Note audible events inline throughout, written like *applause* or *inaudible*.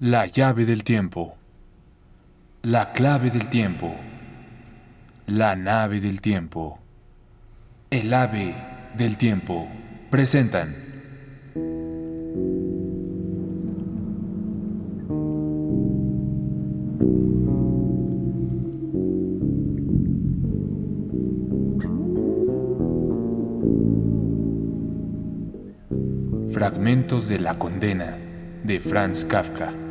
La llave del tiempo. La clave del tiempo. La nave del tiempo. El ave del tiempo. Presentan. Fragmentos de la condena de Franz Kafka.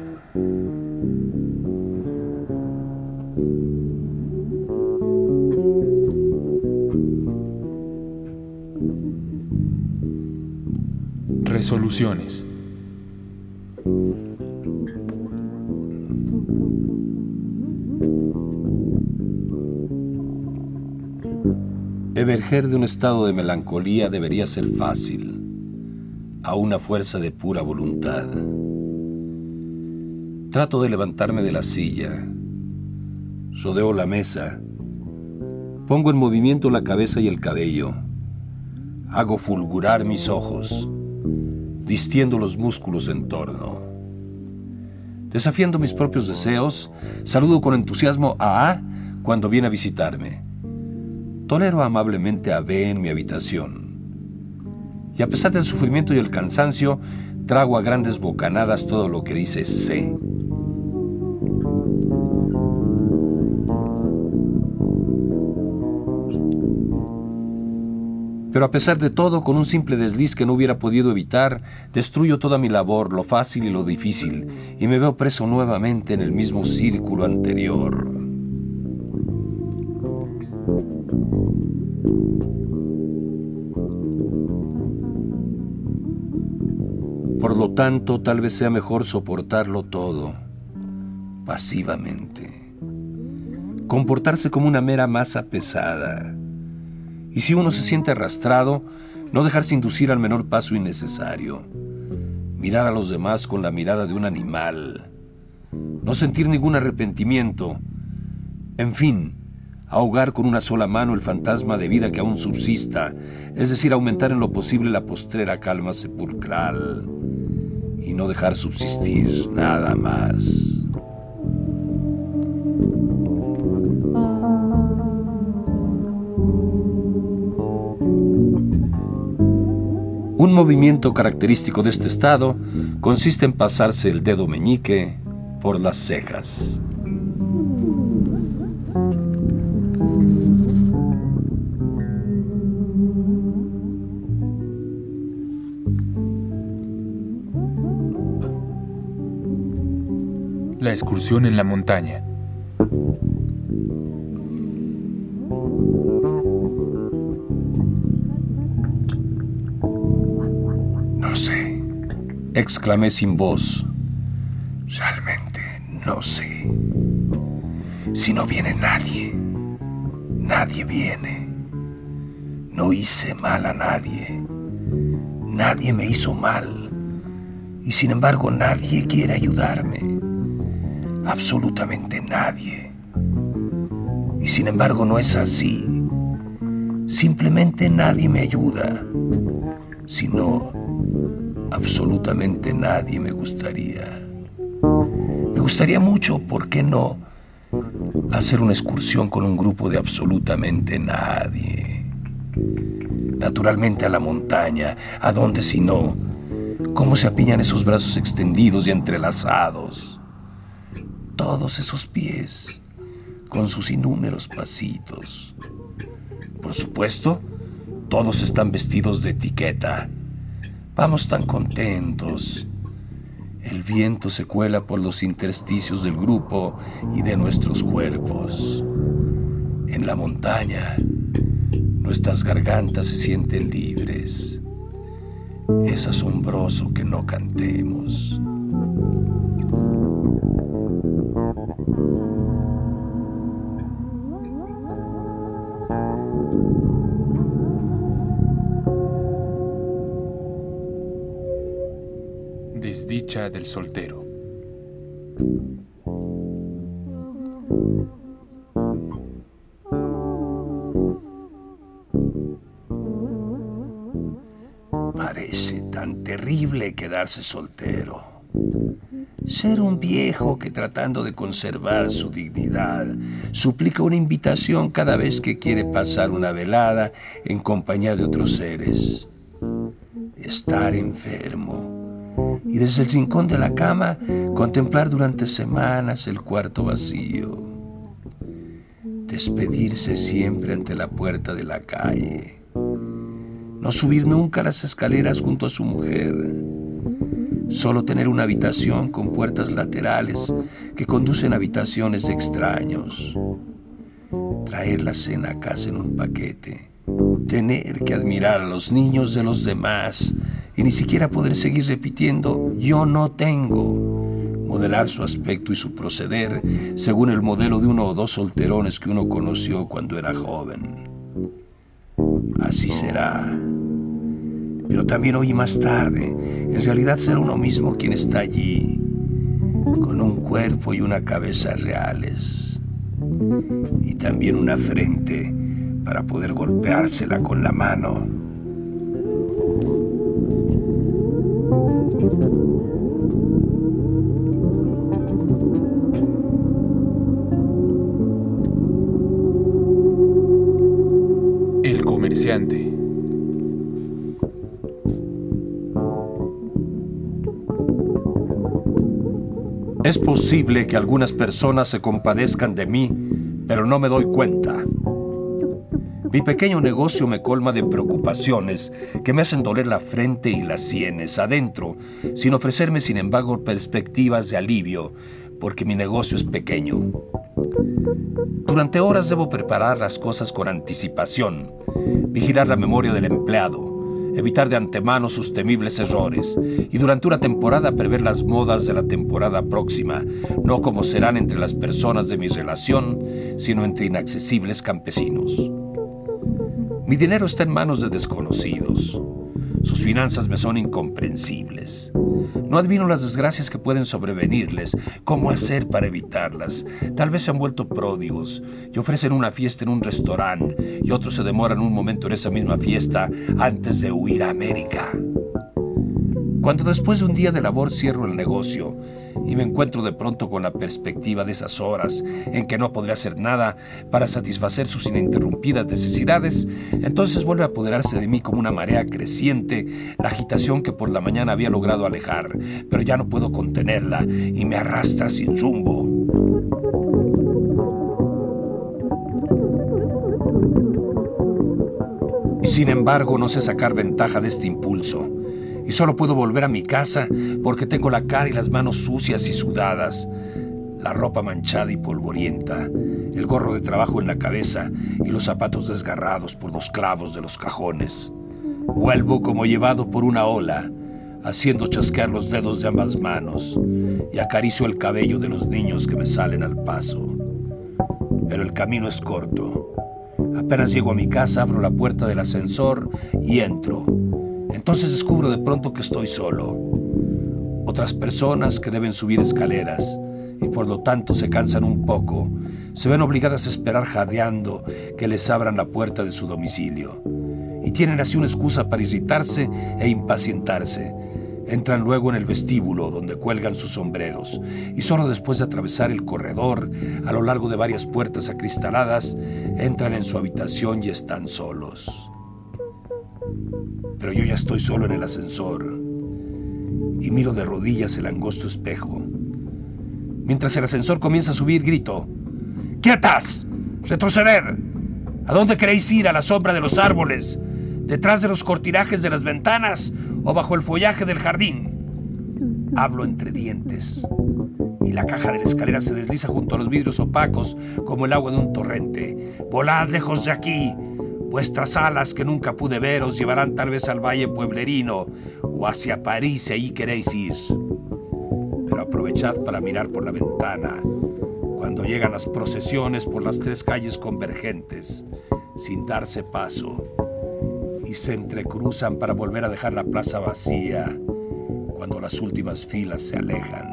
Resoluciones. Emerger de un estado de melancolía debería ser fácil, a una fuerza de pura voluntad. Trato de levantarme de la silla, rodeo la mesa, pongo en movimiento la cabeza y el cabello, hago fulgurar mis ojos, distiendo los músculos en torno. Desafiando mis propios deseos, saludo con entusiasmo a A cuando viene a visitarme. Tolero amablemente a B en mi habitación. Y a pesar del sufrimiento y el cansancio, trago a grandes bocanadas todo lo que dice C. Pero a pesar de todo, con un simple desliz que no hubiera podido evitar, destruyo toda mi labor, lo fácil y lo difícil, y me veo preso nuevamente en el mismo círculo anterior. Por lo tanto, tal vez sea mejor soportarlo todo, pasivamente. Comportarse como una mera masa pesada y si uno se siente arrastrado, no dejarse inducir al menor paso innecesario. Mirar a los demás con la mirada de un animal. No sentir ningún arrepentimiento. En fin, ahogar con una sola mano el fantasma de vida que aún subsista, es decir, aumentar en lo posible la postrera calma sepulcral y no dejar subsistir nada más. Un movimiento característico de este estado consiste en pasarse el dedo meñique por las cejas. La excursión en la montaña. Exclamé sin voz. Realmente no sé. Si no viene nadie, nadie viene. No hice mal a nadie. Nadie me hizo mal. Y sin embargo nadie quiere ayudarme. Absolutamente nadie. Y sin embargo no es así. Simplemente nadie me ayuda. Sino absolutamente nadie me gustaría. Me gustaría mucho, ¿por qué no? Hacer una excursión con un grupo de absolutamente nadie. Naturalmente a la montaña, ¿a dónde si no? ¿Cómo se apiñan esos brazos extendidos y entrelazados? Todos esos pies, con sus inúmeros pasitos. Por supuesto, todos están vestidos de etiqueta Vamos tan contentos. El viento se cuela por los intersticios del grupo y de nuestros cuerpos. En la montaña, nuestras gargantas se sienten libres. Es asombroso que no cantemos. Del soltero. Parece tan terrible quedarse soltero. Ser un viejo que tratando de conservar su dignidad suplica una invitación cada vez que quiere pasar una velada en compañía de otros seres. Estar enfermo y desde el rincón de la cama contemplar durante semanas el cuarto vacío. Despedirse siempre ante la puerta de la calle. No subir nunca las escaleras junto a su mujer Solo tener una habitación con puertas laterales que conducen a habitaciones de extraños. Traer la cena a casa en un paquete. Tener que admirar a los niños de los demás y ni siquiera poder seguir repitiendo yo no tengo. Modelar su aspecto y su proceder según el modelo de uno o dos solterones que uno conoció cuando era joven. Así será pero también oí más tarde, en realidad ser uno mismo quien está allí, con un cuerpo y una cabeza reales, y también una frente para poder golpeársela con la mano. El comerciante. Es posible que algunas personas se compadezcan de mí, pero no me doy cuenta. Mi pequeño negocio me colma de preocupaciones que me hacen doler la frente y las sienes adentro, sin ofrecerme sin embargo perspectivas de alivio, porque mi negocio es pequeño. Durante horas debo preparar las cosas con anticipación, vigilar la memoria del empleado, evitar de antemano sus temibles errores y durante una temporada prever las modas de la temporada próxima, no como serán entre las personas de mi relación, sino entre inaccesibles campesinos. Mi dinero está en manos de desconocidos. Sus finanzas me son incomprensibles. No adivino las desgracias que pueden sobrevenirles, cómo hacer para evitarlas. Tal vez se han vuelto pródigos y ofrecen una fiesta en un restaurante y otros se demoran un momento en esa misma fiesta antes de huir a América. Cuando después de un día de labor cierro el negocio y me encuentro de pronto con la perspectiva de esas horas en que no podré hacer nada para satisfacer sus ininterrumpidas necesidades, entonces vuelve a apoderarse de mí como una marea creciente la agitación que por la mañana había logrado alejar, pero ya no puedo contenerla y me arrastra sin rumbo. Y sin embargo no sé sacar ventaja de este impulso y solo puedo volver a mi casa porque tengo la cara y las manos sucias y sudadas, la ropa manchada y polvorienta, el gorro de trabajo en la cabeza y los zapatos desgarrados por los clavos de los cajones. Vuelvo como llevado por una ola, haciendo chasquear los dedos de ambas manos y acaricio el cabello de los niños que me salen al paso. Pero el camino es corto. Apenas llego a mi casa, abro la puerta del ascensor y entro. Entonces descubro de pronto que estoy solo. Otras personas que deben subir escaleras y por lo tanto se cansan un poco, se ven obligadas a esperar jadeando que les abran la puerta de su domicilio. Y tienen así una excusa para irritarse e impacientarse. Entran luego en el vestíbulo donde cuelgan sus sombreros y solo después de atravesar el corredor a lo largo de varias puertas acristaladas, entran en su habitación y están solos pero yo ya estoy solo en el ascensor y miro de rodillas el angosto espejo. Mientras el ascensor comienza a subir, grito, ¡Quietas! ¡Retroceder! ¿A dónde queréis ir? ¿A la sombra de los árboles? ¿Detrás de los cortinajes de las ventanas o bajo el follaje del jardín? Hablo entre dientes y la caja de la escalera se desliza junto a los vidrios opacos como el agua de un torrente. ¡Volad lejos de aquí! Vuestras alas que nunca pude ver os llevarán tal vez al valle pueblerino o hacia París si ahí queréis ir. Pero aprovechad para mirar por la ventana cuando llegan las procesiones por las tres calles convergentes, sin darse paso, y se entrecruzan para volver a dejar la plaza vacía cuando las últimas filas se alejan.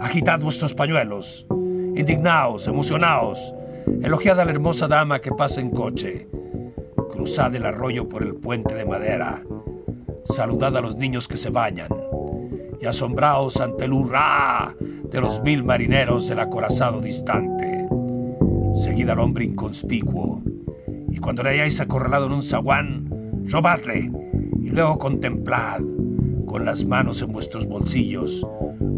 Agitad vuestros pañuelos, indignaos, emocionaos, Elogiad a la hermosa dama que pasa en coche. Cruzad el arroyo por el puente de madera. Saludad a los niños que se bañan. y asombraos ante el hurra de los mil marineros del acorazado distante. Seguid al hombre inconspicuo, y cuando le hayáis acorralado en un zaguán, robadle, y luego contemplad, con las manos en vuestros bolsillos,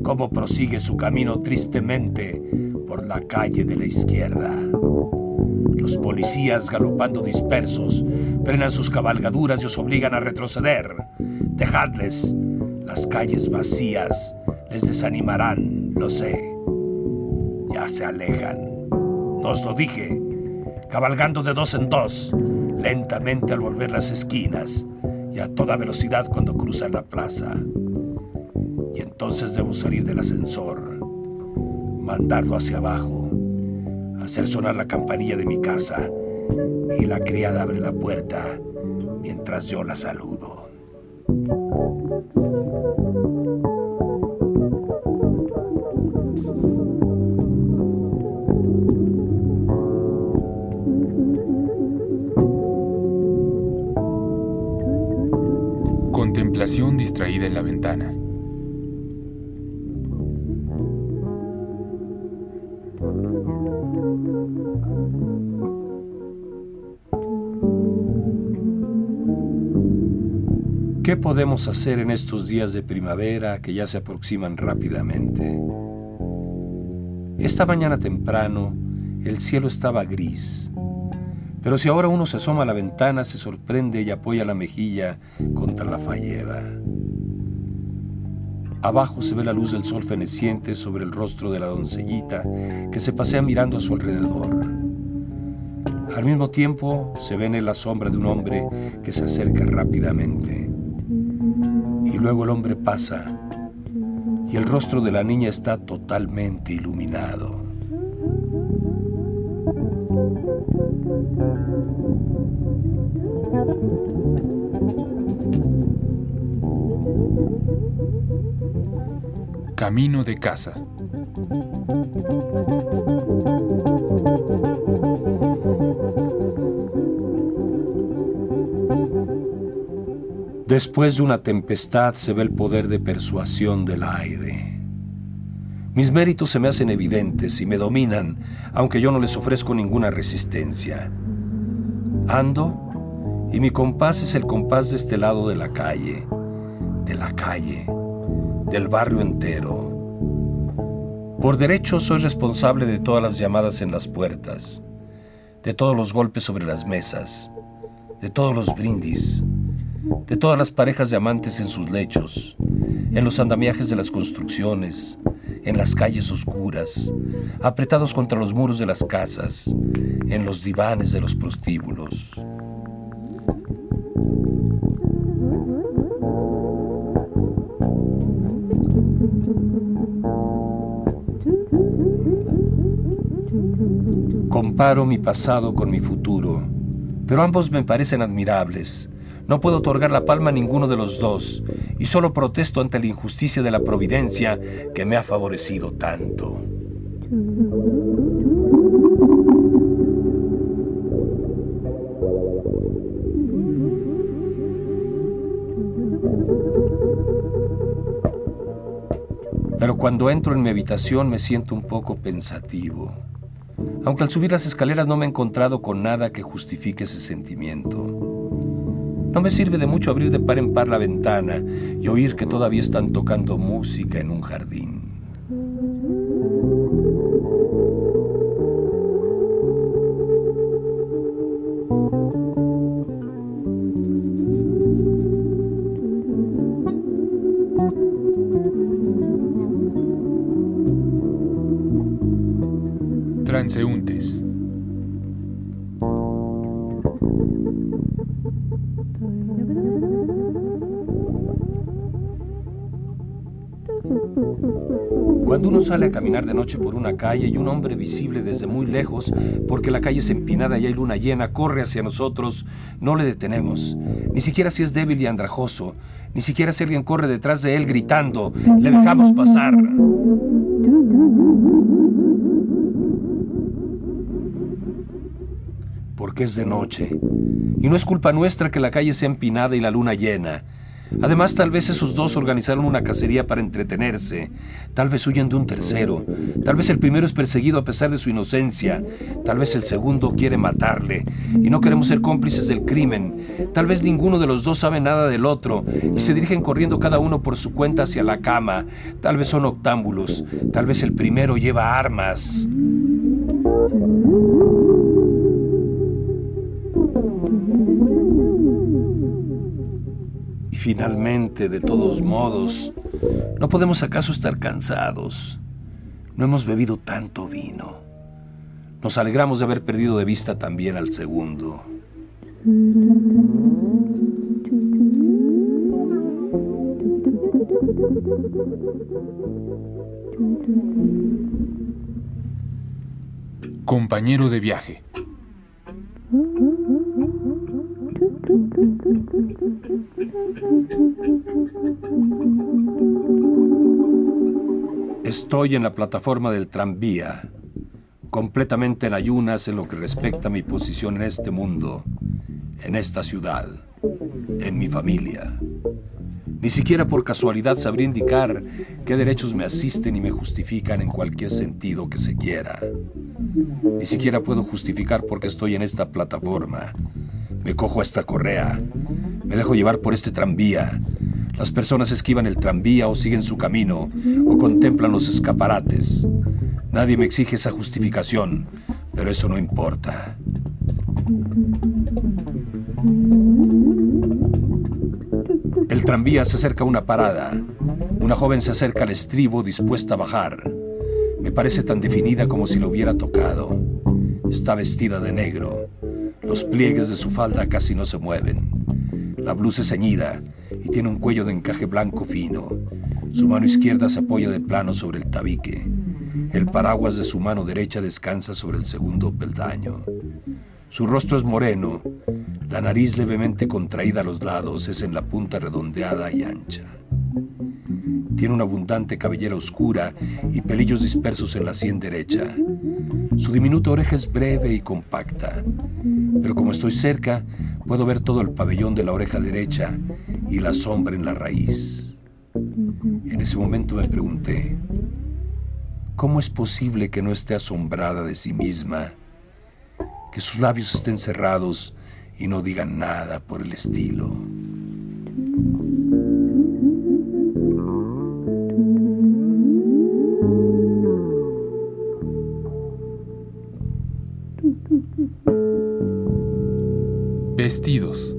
cómo prosigue su camino tristemente por la calle de la izquierda. Los policías, galopando dispersos, frenan sus cabalgaduras y os obligan a retroceder. Dejadles. Las calles vacías les desanimarán, lo sé. Ya se alejan. No os lo dije. Cabalgando de dos en dos, lentamente al volver las esquinas y a toda velocidad cuando cruzan la plaza. Y entonces debo salir del ascensor, mandarlo hacia abajo hacer sonar la campanilla de mi casa y la criada abre la puerta mientras yo la saludo. Contemplación distraída en la ventana. Podemos hacer en estos días de primavera que ya se aproximan rápidamente? Esta mañana temprano el cielo estaba gris, pero si ahora uno se asoma a la ventana se sorprende y apoya la mejilla contra la falleva. Abajo se ve la luz del sol feneciente sobre el rostro de la doncellita que se pasea mirando a su alrededor. Al mismo tiempo se ve en la sombra de un hombre que se acerca rápidamente y luego el hombre pasa y el rostro de la niña está totalmente iluminado. Camino de casa. Después de una tempestad se ve el poder de persuasión del aire. Mis méritos se me hacen evidentes y me dominan, aunque yo no les ofrezco ninguna resistencia. Ando y mi compás es el compás de este lado de la calle, de la calle, del barrio entero. Por derecho soy responsable de todas las llamadas en las puertas, de todos los golpes sobre las mesas, de todos los brindis, de todas las parejas de amantes en sus lechos, en los andamiajes de las construcciones, en las calles oscuras, apretados contra los muros de las casas, en los divanes de los prostíbulos. Comparo mi pasado con mi futuro, pero ambos me parecen admirables no puedo otorgar la palma a ninguno de los dos y solo protesto ante la injusticia de la providencia que me ha favorecido tanto. Pero cuando entro en mi habitación me siento un poco pensativo. Aunque al subir las escaleras no me he encontrado con nada que justifique ese sentimiento. No me sirve de mucho abrir de par en par la ventana y oír que todavía están tocando música en un jardín. Transeúntes. Uno sale a caminar de noche por una calle y un hombre visible desde muy lejos, porque la calle es empinada y hay luna llena, corre hacia nosotros, no le detenemos. Ni siquiera si es débil y andrajoso, ni siquiera si alguien corre detrás de él gritando, le dejamos pasar. Porque es de noche. Y no es culpa nuestra que la calle sea empinada y la luna llena. Además, tal vez esos dos organizaron una cacería para entretenerse. Tal vez huyen de un tercero. Tal vez el primero es perseguido a pesar de su inocencia. Tal vez el segundo quiere matarle. Y no queremos ser cómplices del crimen. Tal vez ninguno de los dos sabe nada del otro. Y se dirigen corriendo cada uno por su cuenta hacia la cama. Tal vez son octámbulos. Tal vez el primero lleva armas. Y finalmente, de todos modos, ¿no podemos acaso estar cansados? No hemos bebido tanto vino. Nos alegramos de haber perdido de vista también al segundo. Compañero de viaje. Estoy en la plataforma del tranvía, completamente en ayunas en lo que respecta a mi posición en este mundo, en esta ciudad, en mi familia. Ni siquiera por casualidad sabría indicar qué derechos me asisten y me justifican en cualquier sentido que se quiera. Ni siquiera puedo justificar por qué estoy en esta plataforma. Me cojo esta correa. Me dejo llevar por este tranvía. Las personas esquivan el tranvía o siguen su camino o contemplan los escaparates. Nadie me exige esa justificación, pero eso no importa. El tranvía se acerca a una parada. Una joven se acerca al estribo dispuesta a bajar. Me parece tan definida como si lo hubiera tocado. Está vestida de negro. Los pliegues de su falda casi no se mueven. La blusa es ceñida y tiene un cuello de encaje blanco fino. Su mano izquierda se apoya de plano sobre el tabique. El paraguas de su mano derecha descansa sobre el segundo peldaño. Su rostro es moreno, la nariz levemente contraída a los lados es en la punta redondeada y ancha. Tiene una abundante cabellera oscura y pelillos dispersos en la sien derecha. Su diminuta oreja es breve y compacta, pero como estoy cerca, puedo ver todo el pabellón de la oreja derecha y la sombra en la raíz. En ese momento me pregunté, ¿cómo es posible que no esté asombrada de sí misma? Que sus labios estén cerrados y no digan nada por el estilo. Vestidos.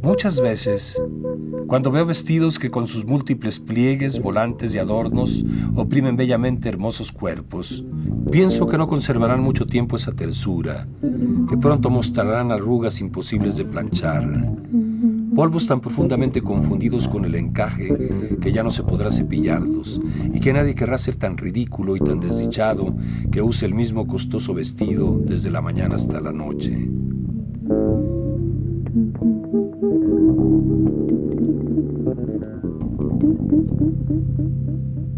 Muchas veces, cuando veo vestidos que con sus múltiples pliegues, volantes y adornos oprimen bellamente hermosos cuerpos, pienso que no conservarán mucho tiempo esa tersura, que pronto mostrarán arrugas imposibles de planchar, polvos tan profundamente confundidos con el encaje que ya no se podrá cepillarlos, y que nadie querrá ser tan ridículo y tan desdichado que use el mismo costoso vestido desde la mañana hasta la noche.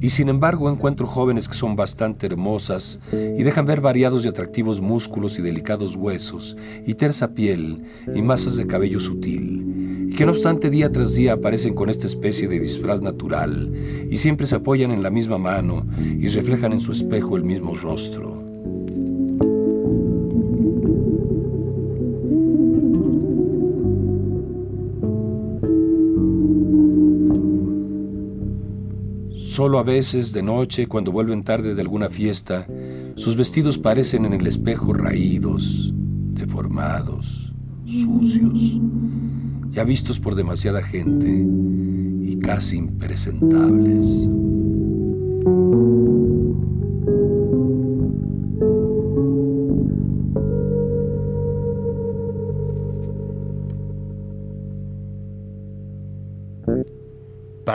Y sin embargo encuentro jóvenes que son bastante hermosas y dejan ver variados y atractivos músculos y delicados huesos, y tersa piel y masas de cabello sutil, y que no obstante día tras día aparecen con esta especie de disfraz natural, y siempre se apoyan en la misma mano y reflejan en su espejo el mismo rostro. Solo a veces, de noche, cuando vuelven tarde de alguna fiesta, sus vestidos parecen en el espejo raídos, deformados, sucios, ya vistos por demasiada gente y casi impresentables.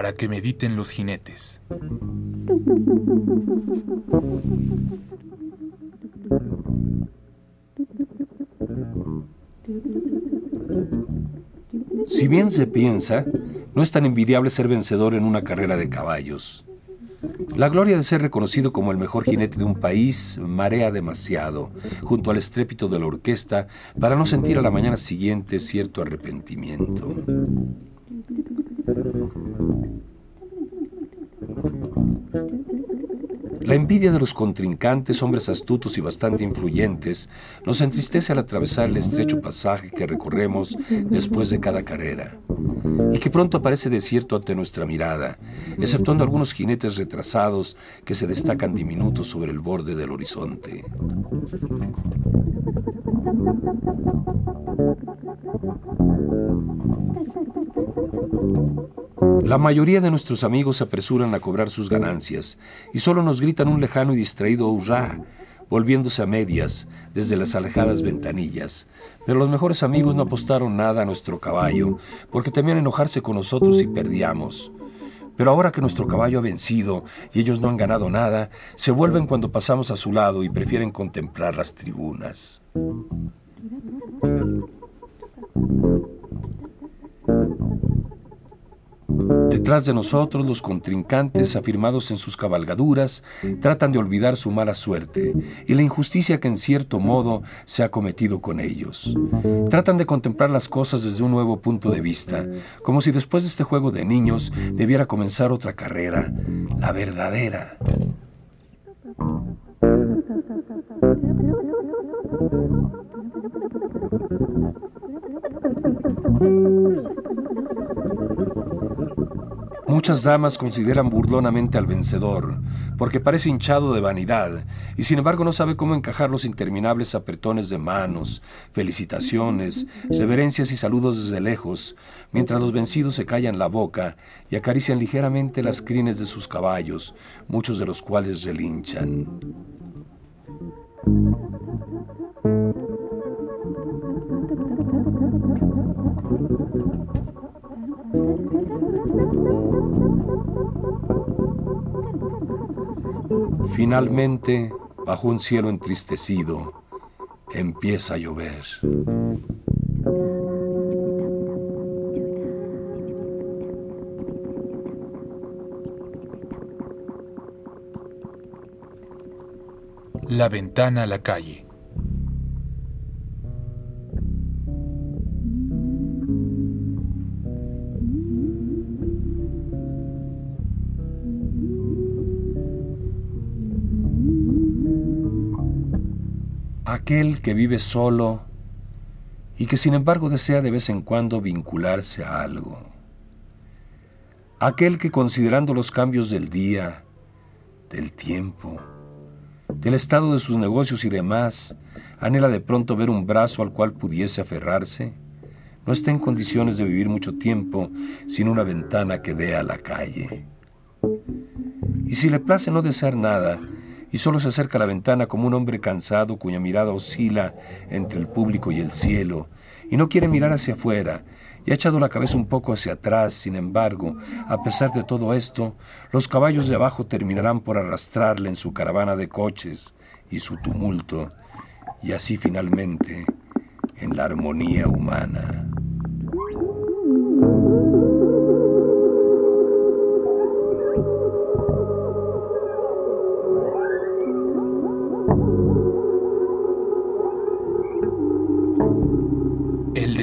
Para que mediten los jinetes. Si bien se piensa, no es tan envidiable ser vencedor en una carrera de caballos. La gloria de ser reconocido como el mejor jinete de un país marea demasiado, junto al estrépito de la orquesta, para no sentir a la mañana siguiente cierto arrepentimiento. La envidia de los contrincantes, hombres astutos y bastante influyentes, nos entristece al atravesar el estrecho pasaje que recorremos después de cada carrera, y que pronto aparece desierto ante nuestra mirada, exceptuando algunos jinetes retrasados que se destacan diminutos sobre el borde del horizonte. La mayoría de nuestros amigos se apresuran a cobrar sus ganancias y solo nos gritan un lejano y distraído hurra, volviéndose a medias desde las alejadas ventanillas. Pero los mejores amigos no apostaron nada a nuestro caballo, porque temían enojarse con nosotros si perdíamos. Pero ahora que nuestro caballo ha vencido y ellos no han ganado nada, se vuelven cuando pasamos a su lado y prefieren contemplar las tribunas. Detrás de nosotros los contrincantes, afirmados en sus cabalgaduras, tratan de olvidar su mala suerte y la injusticia que en cierto modo se ha cometido con ellos. Tratan de contemplar las cosas desde un nuevo punto de vista, como si después de este juego de niños debiera comenzar otra carrera, la verdadera. *laughs* Muchas damas consideran burlonamente al vencedor, porque parece hinchado de vanidad, y sin embargo no sabe cómo encajar los interminables apretones de manos, felicitaciones, reverencias y saludos desde lejos, mientras los vencidos se callan la boca y acarician ligeramente las crines de sus caballos, muchos de los cuales relinchan. Finalmente, bajo un cielo entristecido, empieza a llover. La ventana a la calle. Aquel que vive solo y que sin embargo desea de vez en cuando vincularse a algo. Aquel que considerando los cambios del día, del tiempo, del estado de sus negocios y demás, anhela de pronto ver un brazo al cual pudiese aferrarse, no está en condiciones de vivir mucho tiempo sin una ventana que dé a la calle. Y si le place no desear nada, y solo se acerca a la ventana como un hombre cansado cuya mirada oscila entre el público y el cielo, y no quiere mirar hacia afuera, y ha echado la cabeza un poco hacia atrás, sin embargo, a pesar de todo esto, los caballos de abajo terminarán por arrastrarle en su caravana de coches y su tumulto, y así finalmente en la armonía humana.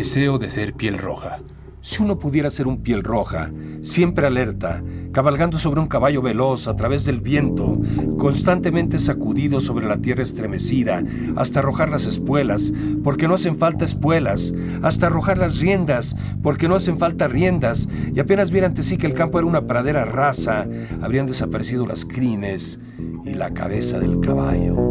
Deseo de ser piel roja. Si uno pudiera ser un piel roja, siempre alerta, cabalgando sobre un caballo veloz a través del viento, constantemente sacudido sobre la tierra estremecida, hasta arrojar las espuelas, porque no hacen falta espuelas, hasta arrojar las riendas, porque no hacen falta riendas, y apenas viera ante sí que el campo era una pradera rasa, habrían desaparecido las crines y la cabeza del caballo.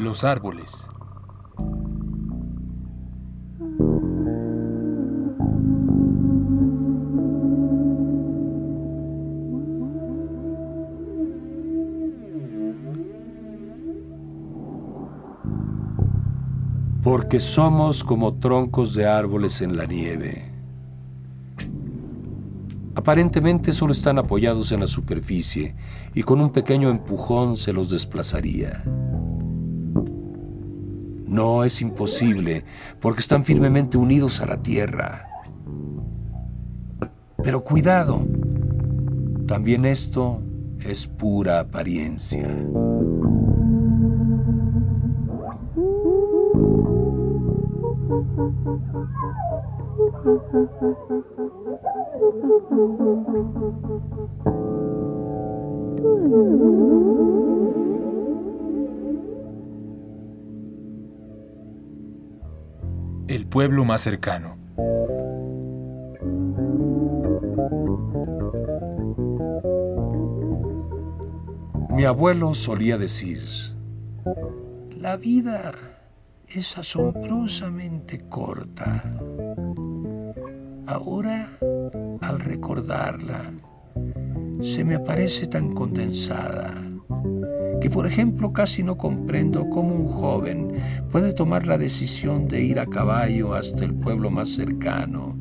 Los árboles. Porque somos como troncos de árboles en la nieve Aparentemente solo están apoyados en la superficie y con un pequeño empujón se los desplazaría. No es imposible, porque están firmemente unidos a la tierra. Pero cuidado, también esto es pura apariencia. *laughs* El pueblo más cercano. Mi abuelo solía decir, la vida es asombrosamente corta. Ahora, al recordarla, se me aparece tan condensada que, por ejemplo, casi no comprendo cómo un joven puede tomar la decisión de ir a caballo hasta el pueblo más cercano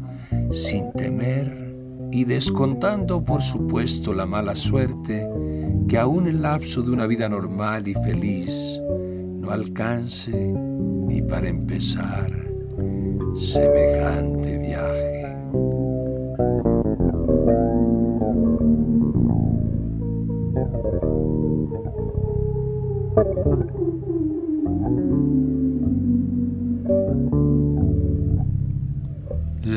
sin temer y descontando, por supuesto, la mala suerte que aún el lapso de una vida normal y feliz no alcance ni para empezar semejante viaje.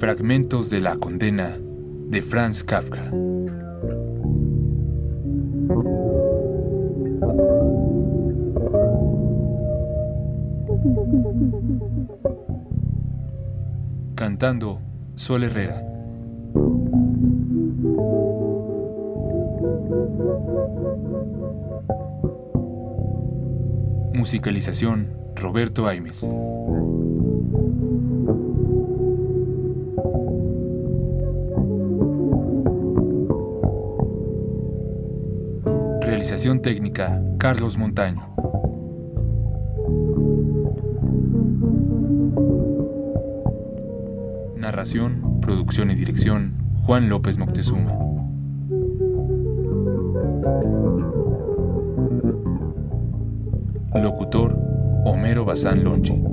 Fragmentos de la condena de Franz Kafka. Cantando Sol Herrera. Musicalización Roberto Aimes. Técnica Carlos Montaño. Narración, producción y dirección Juan López Moctezuma. Locutor Homero Bazán Lonchi.